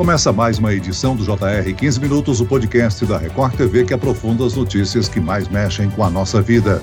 Começa mais uma edição do JR 15 Minutos, o podcast da Record TV que aprofunda as notícias que mais mexem com a nossa vida.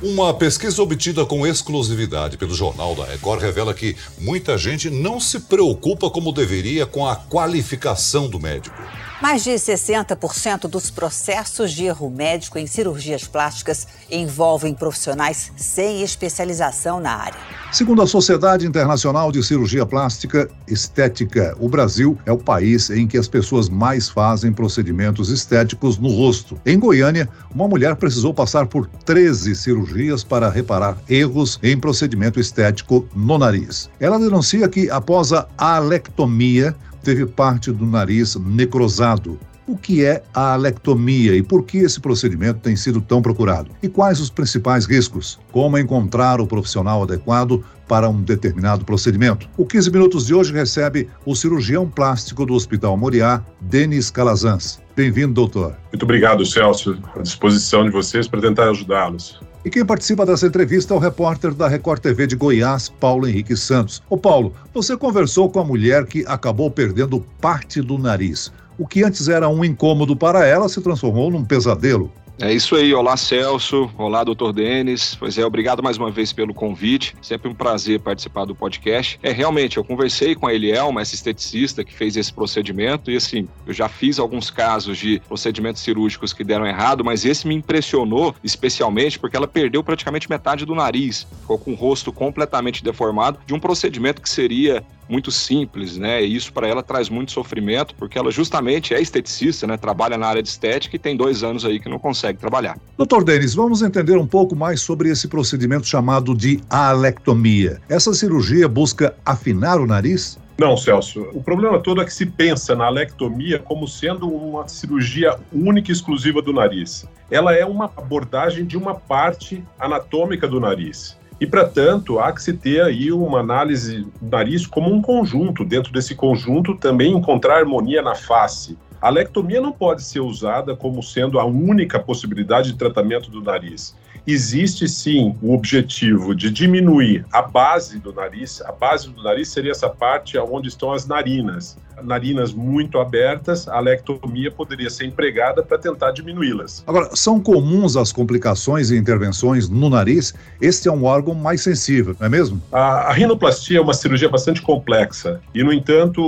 Uma pesquisa obtida com exclusividade pelo Jornal da Record revela que muita gente não se preocupa como deveria com a qualificação do médico. Mais de 60% dos processos de erro médico em cirurgias plásticas envolvem profissionais sem especialização na área. Segundo a Sociedade Internacional de Cirurgia Plástica Estética, o Brasil é o país em que as pessoas mais fazem procedimentos estéticos no rosto. Em Goiânia, uma mulher precisou passar por 13 cirurgias para reparar erros em procedimento estético no nariz. Ela denuncia que, após a alectomia, teve parte do nariz necrosado. O que é a alectomia e por que esse procedimento tem sido tão procurado? E quais os principais riscos? Como encontrar o profissional adequado para um determinado procedimento? O 15 Minutos de hoje recebe o cirurgião plástico do Hospital Moriá, Denis Calazans. Bem-vindo, doutor. Muito obrigado, Celso. À disposição de vocês para tentar ajudá-los. E quem participa dessa entrevista é o repórter da Record TV de Goiás, Paulo Henrique Santos. Ô Paulo, você conversou com a mulher que acabou perdendo parte do nariz. O que antes era um incômodo para ela se transformou num pesadelo. É isso aí, olá Celso, olá doutor Denis, pois é, obrigado mais uma vez pelo convite, sempre um prazer participar do podcast. É, realmente, eu conversei com a Elielma, essa esteticista que fez esse procedimento, e assim, eu já fiz alguns casos de procedimentos cirúrgicos que deram errado, mas esse me impressionou especialmente porque ela perdeu praticamente metade do nariz, ficou com o rosto completamente deformado de um procedimento que seria muito simples, né? E isso para ela traz muito sofrimento, porque ela justamente é esteticista, né? Trabalha na área de estética e tem dois anos aí que não consegue trabalhar. Doutor Denis, vamos entender um pouco mais sobre esse procedimento chamado de alectomia. Essa cirurgia busca afinar o nariz? Não, Celso. O problema todo é que se pensa na alectomia como sendo uma cirurgia única e exclusiva do nariz. Ela é uma abordagem de uma parte anatômica do nariz. E, para tanto, há que se ter aí uma análise do nariz como um conjunto. Dentro desse conjunto, também encontrar harmonia na face. A lectomia não pode ser usada como sendo a única possibilidade de tratamento do nariz. Existe sim o objetivo de diminuir a base do nariz. A base do nariz seria essa parte onde estão as narinas narinas muito abertas, a lectomia poderia ser empregada para tentar diminuí-las. Agora, são comuns as complicações e intervenções no nariz? Este é um órgão mais sensível, não é mesmo? A, a rinoplastia é uma cirurgia bastante complexa e, no entanto,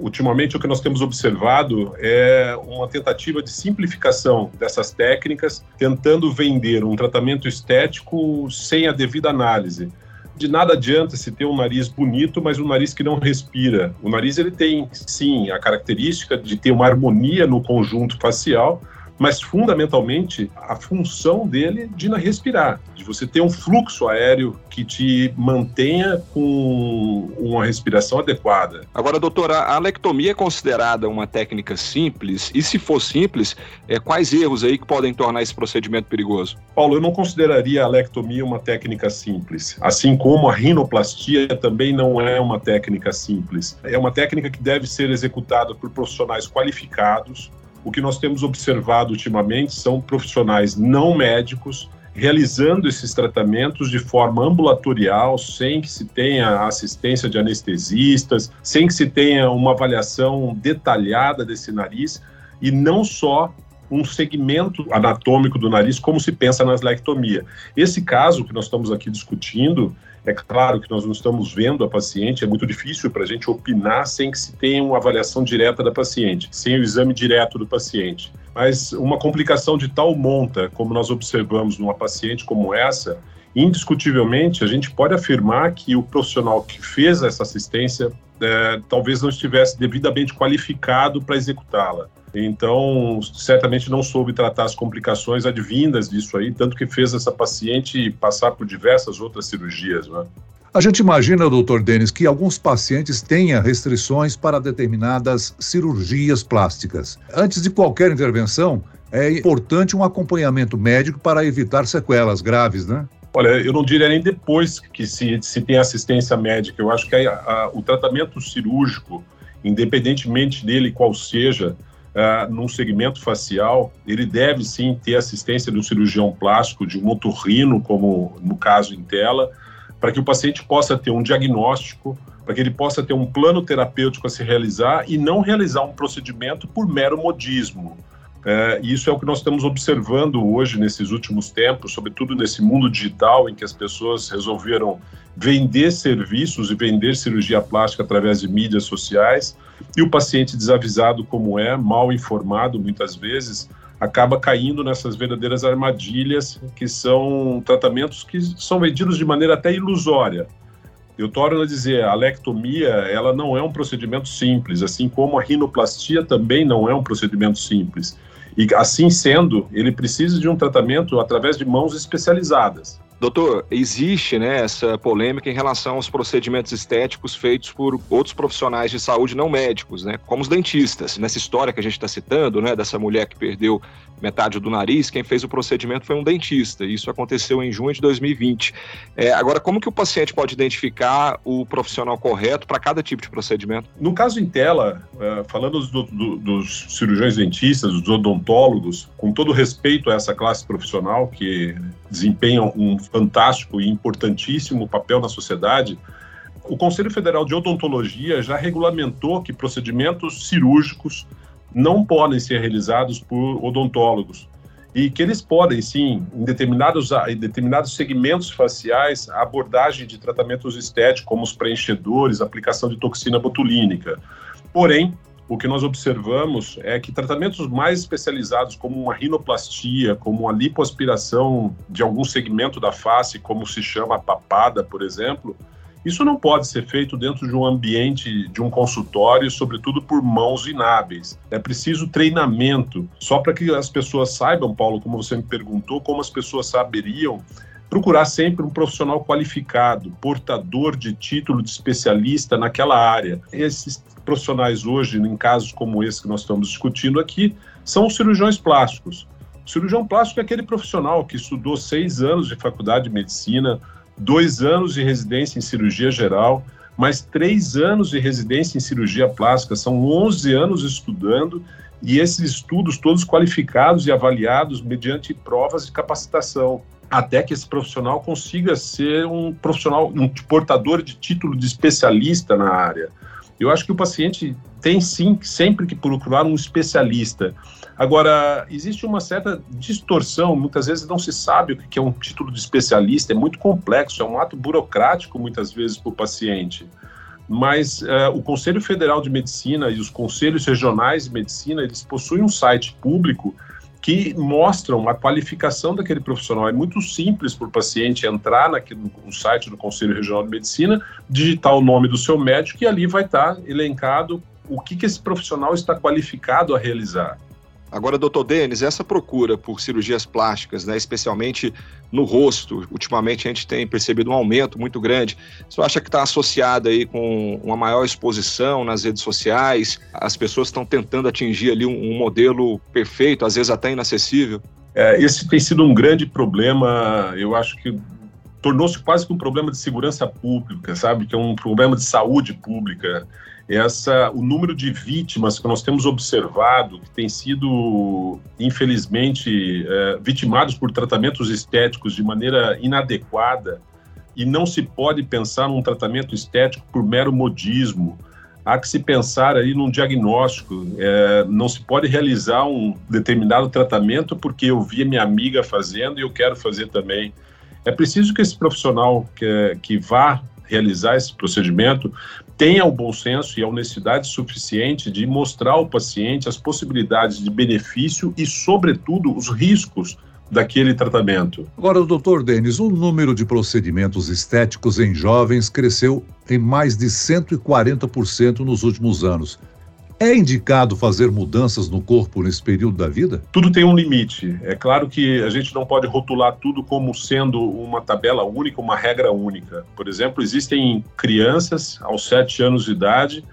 ultimamente o que nós temos observado é uma tentativa de simplificação dessas técnicas, tentando vender um tratamento estético sem a devida análise de nada adianta se ter um nariz bonito, mas um nariz que não respira. O nariz ele tem sim a característica de ter uma harmonia no conjunto facial, mas fundamentalmente a função dele de respirar, de você ter um fluxo aéreo que te mantenha com uma respiração adequada. Agora, doutora, a lectomia é considerada uma técnica simples? E se for simples, é, quais erros aí que podem tornar esse procedimento perigoso? Paulo, eu não consideraria a lectomia uma técnica simples, assim como a rinoplastia também não é uma técnica simples. É uma técnica que deve ser executada por profissionais qualificados, o que nós temos observado ultimamente são profissionais não médicos realizando esses tratamentos de forma ambulatorial, sem que se tenha assistência de anestesistas, sem que se tenha uma avaliação detalhada desse nariz e não só um segmento anatômico do nariz, como se pensa na lectomia. Esse caso que nós estamos aqui discutindo, é claro que nós não estamos vendo a paciente, é muito difícil para a gente opinar sem que se tenha uma avaliação direta da paciente, sem o exame direto do paciente. Mas uma complicação de tal monta, como nós observamos numa paciente como essa, indiscutivelmente a gente pode afirmar que o profissional que fez essa assistência é, talvez não estivesse devidamente qualificado para executá-la. Então, certamente não soube tratar as complicações advindas disso aí, tanto que fez essa paciente passar por diversas outras cirurgias. Né? A gente imagina, doutor Denis, que alguns pacientes tenham restrições para determinadas cirurgias plásticas. Antes de qualquer intervenção, é importante um acompanhamento médico para evitar sequelas graves, né? Olha, eu não diria nem depois que se, se tem assistência médica. Eu acho que a, a, o tratamento cirúrgico, independentemente dele qual seja, uh, num segmento facial, ele deve sim ter assistência do cirurgião plástico, de um motorrino, como no caso em tela, para que o paciente possa ter um diagnóstico, para que ele possa ter um plano terapêutico a se realizar e não realizar um procedimento por mero modismo. É, isso é o que nós estamos observando hoje, nesses últimos tempos, sobretudo nesse mundo digital, em que as pessoas resolveram vender serviços e vender cirurgia plástica através de mídias sociais, e o paciente desavisado como é, mal informado muitas vezes, acaba caindo nessas verdadeiras armadilhas, que são tratamentos que são vendidos de maneira até ilusória. Eu torno a dizer, a lectomia, ela não é um procedimento simples, assim como a rinoplastia também não é um procedimento simples. E assim sendo, ele precisa de um tratamento através de mãos especializadas. Doutor, existe né, essa polêmica em relação aos procedimentos estéticos feitos por outros profissionais de saúde não médicos, né, como os dentistas. Nessa história que a gente está citando, né, dessa mulher que perdeu metade do nariz, quem fez o procedimento foi um dentista. Isso aconteceu em junho de 2020. É, agora, como que o paciente pode identificar o profissional correto para cada tipo de procedimento? No caso em tela, é, falando do, do, dos cirurgiões dentistas, dos odontólogos, com todo respeito a essa classe profissional que desempenham um fantástico e importantíssimo papel na sociedade, o Conselho Federal de Odontologia já regulamentou que procedimentos cirúrgicos não podem ser realizados por odontólogos e que eles podem, sim, em determinados, em determinados segmentos faciais, a abordagem de tratamentos estéticos, como os preenchedores, aplicação de toxina botulínica. Porém, o que nós observamos é que tratamentos mais especializados, como uma rinoplastia, como uma lipoaspiração de algum segmento da face, como se chama papada, por exemplo, isso não pode ser feito dentro de um ambiente de um consultório, sobretudo por mãos inábeis. É preciso treinamento, só para que as pessoas saibam, Paulo, como você me perguntou, como as pessoas saberiam procurar sempre um profissional qualificado, portador de título de especialista naquela área. Esses profissionais hoje, em casos como esse que nós estamos discutindo aqui, são os cirurgiões plásticos. O cirurgião plástico é aquele profissional que estudou seis anos de faculdade de medicina, dois anos de residência em cirurgia geral, mais três anos de residência em cirurgia plástica, são 11 anos estudando e esses estudos todos qualificados e avaliados mediante provas de capacitação, até que esse profissional consiga ser um profissional, um portador de título de especialista na área. Eu acho que o paciente tem sim sempre que procurar um especialista. Agora, existe uma certa distorção, muitas vezes não se sabe o que é um título de especialista, é muito complexo, é um ato burocrático muitas vezes para o paciente. Mas uh, o Conselho Federal de Medicina e os conselhos regionais de medicina, eles possuem um site público que mostram a qualificação daquele profissional. É muito simples para o paciente entrar naquele, no site do Conselho Regional de Medicina, digitar o nome do seu médico e ali vai estar elencado o que, que esse profissional está qualificado a realizar. Agora, doutor Denis, essa procura por cirurgias plásticas, né, especialmente no rosto, ultimamente a gente tem percebido um aumento muito grande. Você acha que está associada aí com uma maior exposição nas redes sociais? As pessoas estão tentando atingir ali um, um modelo perfeito, às vezes até inacessível? É, esse tem sido um grande problema, eu acho que tornou-se quase que um problema de segurança pública, sabe? Que é um problema de saúde pública essa o número de vítimas que nós temos observado que tem sido infelizmente é, vitimados por tratamentos estéticos de maneira inadequada e não se pode pensar num tratamento estético por mero modismo. Há que se pensar aí num diagnóstico. É, não se pode realizar um determinado tratamento porque eu vi minha amiga fazendo e eu quero fazer também. É preciso que esse profissional que, que vá realizar esse procedimento tenha o bom senso e a honestidade suficiente de mostrar ao paciente as possibilidades de benefício e, sobretudo, os riscos daquele tratamento. Agora, doutor Denis, o número de procedimentos estéticos em jovens cresceu em mais de 140% nos últimos anos. É indicado fazer mudanças no corpo nesse período da vida? Tudo tem um limite. É claro que a gente não pode rotular tudo como sendo uma tabela única, uma regra única. Por exemplo, existem crianças aos 7 anos de idade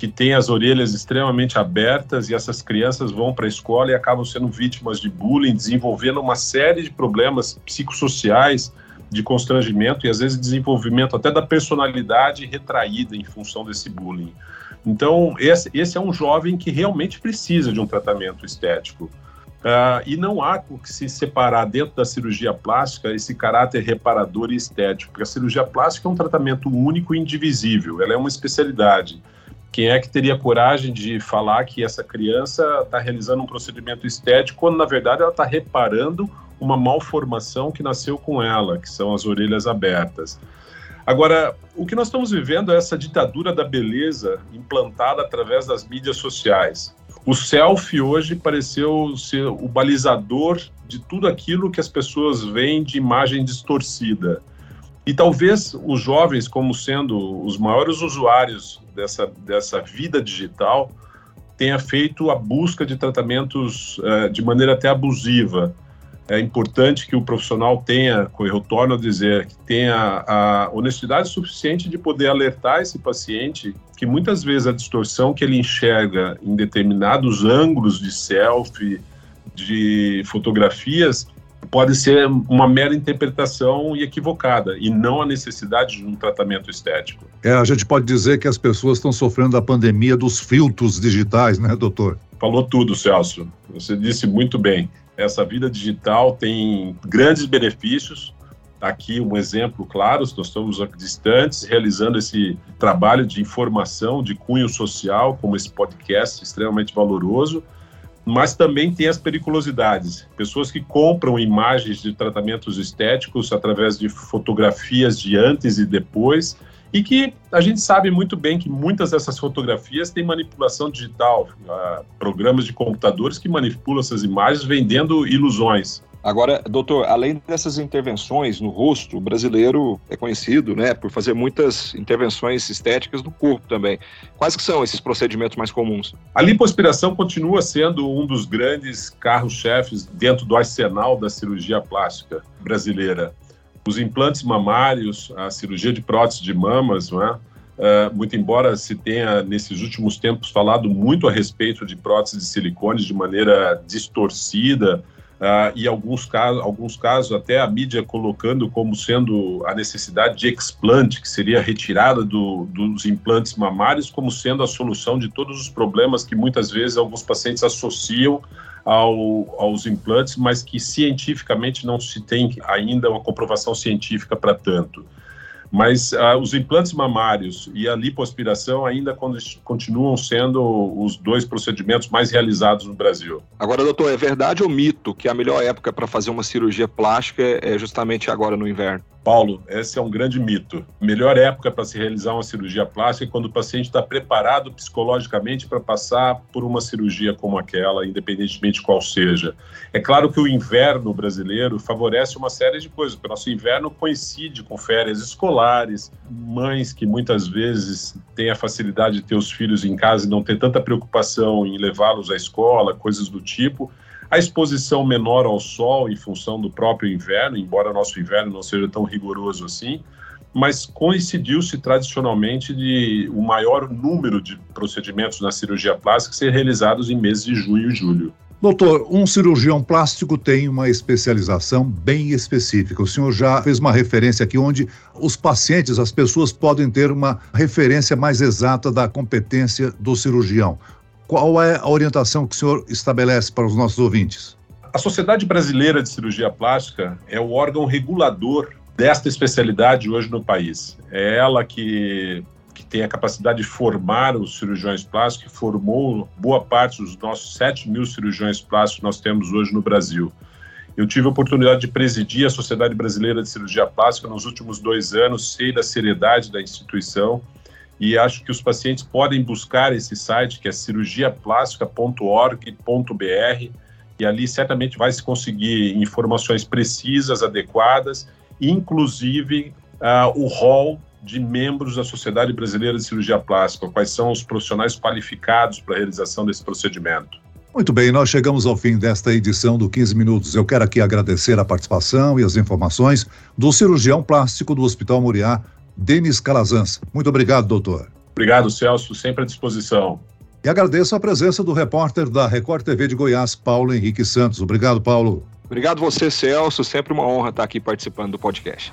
que têm as orelhas extremamente abertas e essas crianças vão para a escola e acabam sendo vítimas de bullying, desenvolvendo uma série de problemas psicossociais, de constrangimento e às vezes desenvolvimento até da personalidade retraída em função desse bullying. Então, esse, esse é um jovem que realmente precisa de um tratamento estético. Uh, e não há que se separar dentro da cirurgia plástica esse caráter reparador e estético, porque a cirurgia plástica é um tratamento único e indivisível, ela é uma especialidade. Quem é que teria coragem de falar que essa criança está realizando um procedimento estético quando, na verdade, ela está reparando uma malformação que nasceu com ela, que são as orelhas abertas? Agora, o que nós estamos vivendo é essa ditadura da beleza implantada através das mídias sociais. O selfie hoje pareceu ser o balizador de tudo aquilo que as pessoas veem de imagem distorcida. E talvez os jovens, como sendo os maiores usuários dessa, dessa vida digital, tenha feito a busca de tratamentos uh, de maneira até abusiva é importante que o profissional tenha, eu torno a dizer, que tenha a honestidade suficiente de poder alertar esse paciente que muitas vezes a distorção que ele enxerga em determinados ângulos de selfie, de fotografias, pode ser uma mera interpretação e equivocada, e não a necessidade de um tratamento estético. É, a gente pode dizer que as pessoas estão sofrendo da pandemia dos filtros digitais, né, doutor? Falou tudo, Celso. Você disse muito bem essa vida digital tem grandes benefícios. Aqui um exemplo claro, nós estamos distantes realizando esse trabalho de informação de cunho social, como esse podcast extremamente valoroso, mas também tem as periculosidades. Pessoas que compram imagens de tratamentos estéticos através de fotografias de antes e depois e que a gente sabe muito bem que muitas dessas fotografias têm manipulação digital, uh, programas de computadores que manipulam essas imagens vendendo ilusões. Agora, doutor, além dessas intervenções no rosto, o brasileiro é conhecido, né, por fazer muitas intervenções estéticas no corpo também. Quais que são esses procedimentos mais comuns? A lipoaspiração continua sendo um dos grandes carros-chefes dentro do arsenal da cirurgia plástica brasileira os implantes mamários, a cirurgia de prótese de mamas, não é? Uh, muito embora se tenha, nesses últimos tempos, falado muito a respeito de próteses de silicone de maneira distorcida, uh, e alguns casos, alguns casos até a mídia colocando como sendo a necessidade de explante, que seria a retirada do, dos implantes mamários, como sendo a solução de todos os problemas que muitas vezes alguns pacientes associam ao, aos implantes, mas que cientificamente não se tem ainda uma comprovação científica para tanto. Mas uh, os implantes mamários e a lipoaspiração ainda continuam sendo os dois procedimentos mais realizados no Brasil. Agora, doutor, é verdade ou mito que a melhor época para fazer uma cirurgia plástica é justamente agora no inverno? Paulo, esse é um grande mito. Melhor época para se realizar uma cirurgia plástica é quando o paciente está preparado psicologicamente para passar por uma cirurgia como aquela, independentemente qual seja. É claro que o inverno brasileiro favorece uma série de coisas, o nosso inverno coincide com férias escolares, mães que muitas vezes têm a facilidade de ter os filhos em casa e não ter tanta preocupação em levá-los à escola, coisas do tipo a exposição menor ao sol em função do próprio inverno, embora nosso inverno não seja tão rigoroso assim, mas coincidiu-se tradicionalmente de o maior número de procedimentos na cirurgia plástica ser realizados em meses de junho e julho. Doutor, um cirurgião plástico tem uma especialização bem específica. O senhor já fez uma referência aqui onde os pacientes, as pessoas podem ter uma referência mais exata da competência do cirurgião. Qual é a orientação que o senhor estabelece para os nossos ouvintes? A Sociedade Brasileira de Cirurgia Plástica é o órgão regulador desta especialidade hoje no país. É ela que, que tem a capacidade de formar os cirurgiões plásticos, que formou boa parte dos nossos 7 mil cirurgiões plásticos que nós temos hoje no Brasil. Eu tive a oportunidade de presidir a Sociedade Brasileira de Cirurgia Plástica nos últimos dois anos, sei da seriedade da instituição e acho que os pacientes podem buscar esse site que é cirurgiaplástica.org.br e ali certamente vai se conseguir informações precisas, adequadas, inclusive uh, o rol de membros da Sociedade Brasileira de Cirurgia Plástica, quais são os profissionais qualificados para a realização desse procedimento. Muito bem, nós chegamos ao fim desta edição do 15 Minutos. Eu quero aqui agradecer a participação e as informações do cirurgião plástico do Hospital Moriá, Denis Calazans. Muito obrigado, doutor. Obrigado, Celso, sempre à disposição. E agradeço a presença do repórter da Record TV de Goiás, Paulo Henrique Santos. Obrigado, Paulo. Obrigado você, Celso. Sempre uma honra estar aqui participando do podcast.